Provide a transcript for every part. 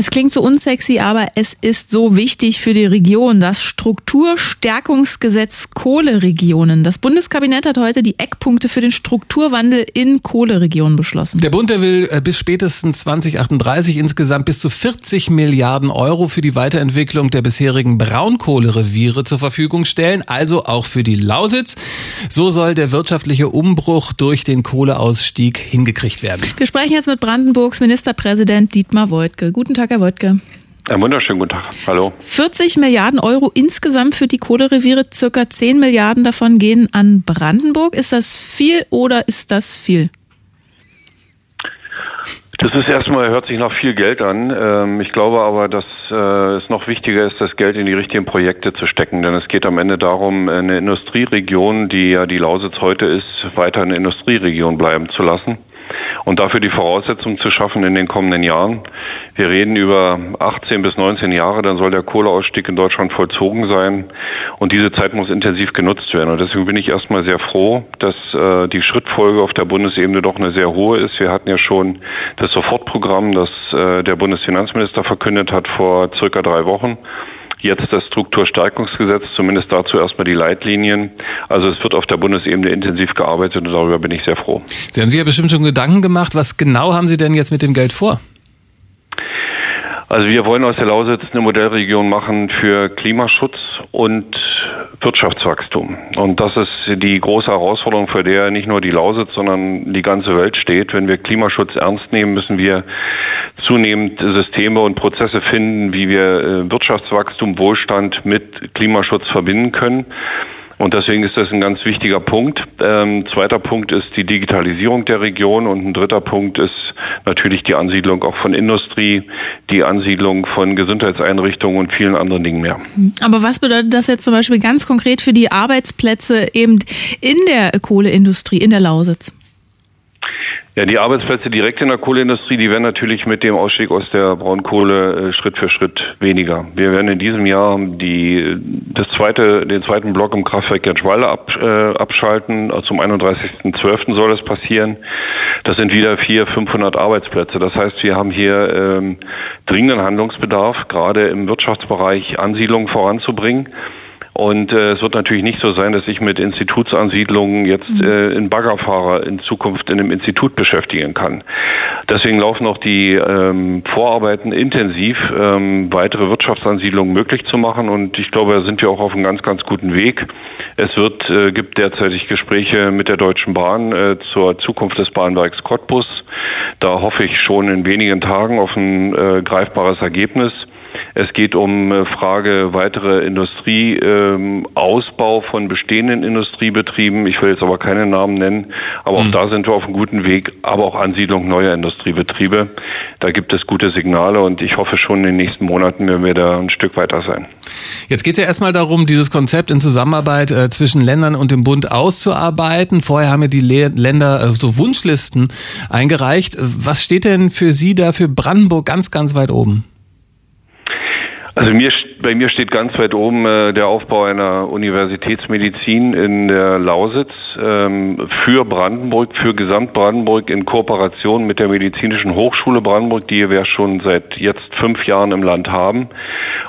Es klingt so unsexy, aber es ist so wichtig für die Region. Das Strukturstärkungsgesetz Kohleregionen. Das Bundeskabinett hat heute die Eckpunkte für den Strukturwandel in Kohleregionen beschlossen. Der Bund, der will äh, bis spätestens 2038 insgesamt bis zu 40 Milliarden Euro für die Weiterentwicklung der bisherigen Braunkohlereviere zur Verfügung stellen, also auch für die Lausitz. So soll der wirtschaftliche Umbruch durch den Kohleausstieg hingekriegt werden. Wir sprechen jetzt mit Brandenburgs Ministerpräsident Dietmar Woidke. Guten Tag. Tag, Herr Wodke. Einen wunderschönen guten Tag. Hallo. 40 Milliarden Euro insgesamt für die Kohlereviere, circa 10 Milliarden davon gehen an Brandenburg. Ist das viel oder ist das viel? Das ist erstmal, hört sich nach viel Geld an. Ähm, ich glaube aber, dass äh, es noch wichtiger ist, das Geld in die richtigen Projekte zu stecken. Denn es geht am Ende darum, eine Industrieregion, die ja die Lausitz heute ist, weiter eine Industrieregion bleiben zu lassen und dafür die Voraussetzungen zu schaffen in den kommenden Jahren. Wir reden über 18 bis 19 Jahre, dann soll der Kohleausstieg in Deutschland vollzogen sein und diese Zeit muss intensiv genutzt werden. Und deswegen bin ich erstmal sehr froh, dass äh, die Schrittfolge auf der Bundesebene doch eine sehr hohe ist. Wir hatten ja schon das Sofortprogramm, das äh, der Bundesfinanzminister verkündet hat vor circa drei Wochen jetzt das Strukturstärkungsgesetz, zumindest dazu erstmal die Leitlinien. Also es wird auf der Bundesebene intensiv gearbeitet und darüber bin ich sehr froh. Sie haben sich ja bestimmt schon Gedanken gemacht. Was genau haben Sie denn jetzt mit dem Geld vor? Also wir wollen aus der Lausitz eine Modellregion machen für Klimaschutz und Wirtschaftswachstum. Und das ist die große Herausforderung, für der nicht nur die Lausitz, sondern die ganze Welt steht. Wenn wir Klimaschutz ernst nehmen, müssen wir zunehmend Systeme und Prozesse finden, wie wir äh, Wirtschaftswachstum, Wohlstand mit Klimaschutz verbinden können. Und deswegen ist das ein ganz wichtiger Punkt. Ähm, zweiter Punkt ist die Digitalisierung der Region und ein dritter Punkt ist natürlich die Ansiedlung auch von Industrie, die Ansiedlung von Gesundheitseinrichtungen und vielen anderen Dingen mehr. Aber was bedeutet das jetzt zum Beispiel ganz konkret für die Arbeitsplätze eben in der Kohleindustrie, in der Lausitz? Ja, die Arbeitsplätze direkt in der Kohleindustrie, die werden natürlich mit dem Ausstieg aus der Braunkohle äh, Schritt für Schritt weniger. Wir werden in diesem Jahr die, das zweite, den zweiten Block im Kraftwerk Gertschwalde ab, äh, abschalten. Zum 31.12. soll das passieren. Das sind wieder 400, 500 Arbeitsplätze. Das heißt, wir haben hier ähm, dringenden Handlungsbedarf, gerade im Wirtschaftsbereich Ansiedlungen voranzubringen. Und äh, es wird natürlich nicht so sein, dass ich mit Institutsansiedlungen jetzt mhm. äh, in Baggerfahrer in Zukunft in einem Institut beschäftigen kann. Deswegen laufen auch die ähm, Vorarbeiten intensiv, ähm, weitere Wirtschaftsansiedlungen möglich zu machen. Und ich glaube, da sind wir auch auf einem ganz, ganz guten Weg. Es wird, äh, gibt derzeitig Gespräche mit der Deutschen Bahn äh, zur Zukunft des Bahnwerks Cottbus. Da hoffe ich schon in wenigen Tagen auf ein äh, greifbares Ergebnis. Es geht um äh, Frage weitere Industrieausbau ähm, von bestehenden Industriebetrieben. Ich will jetzt aber keine Namen nennen, aber mhm. auch da sind wir auf einem guten Weg, aber auch Ansiedlung neuer Industriebetriebe. Da gibt es gute Signale und ich hoffe schon in den nächsten Monaten werden wir da ein Stück weiter sein. Jetzt geht es ja erstmal darum, dieses Konzept in Zusammenarbeit äh, zwischen Ländern und dem Bund auszuarbeiten. Vorher haben ja die Le Länder äh, so Wunschlisten eingereicht. Was steht denn für Sie da für Brandenburg ganz, ganz weit oben? Also mir, bei mir steht ganz weit oben äh, der Aufbau einer Universitätsmedizin in der Lausitz ähm, für Brandenburg, für Gesamtbrandenburg in Kooperation mit der Medizinischen Hochschule Brandenburg, die wir schon seit jetzt fünf Jahren im Land haben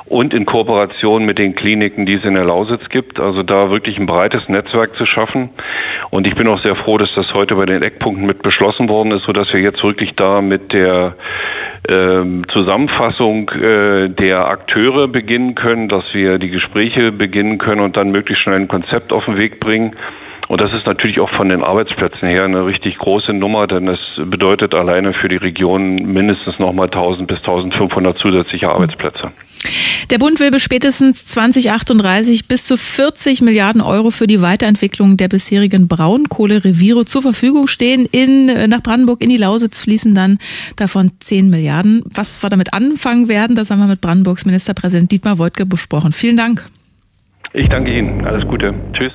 und in Kooperation mit den Kliniken, die es in der Lausitz gibt. Also da wirklich ein breites Netzwerk zu schaffen. Und ich bin auch sehr froh, dass das heute bei den Eckpunkten mit beschlossen worden ist, sodass wir jetzt wirklich da mit der ähm, Zusammenfassung äh, der Akteure beginnen können, dass wir die Gespräche beginnen können und dann möglichst schnell ein Konzept auf den Weg bringen. Und das ist natürlich auch von den Arbeitsplätzen her eine richtig große Nummer, denn es bedeutet alleine für die Region mindestens nochmal 1000 bis 1500 zusätzliche Arbeitsplätze. Der Bund will bis spätestens 2038 bis zu 40 Milliarden Euro für die Weiterentwicklung der bisherigen Braunkohlereviere zur Verfügung stehen. In, nach Brandenburg in die Lausitz fließen dann davon 10 Milliarden. Was wir damit anfangen werden, das haben wir mit Brandenburgs Ministerpräsident Dietmar Woidke besprochen. Vielen Dank. Ich danke Ihnen. Alles Gute. Tschüss.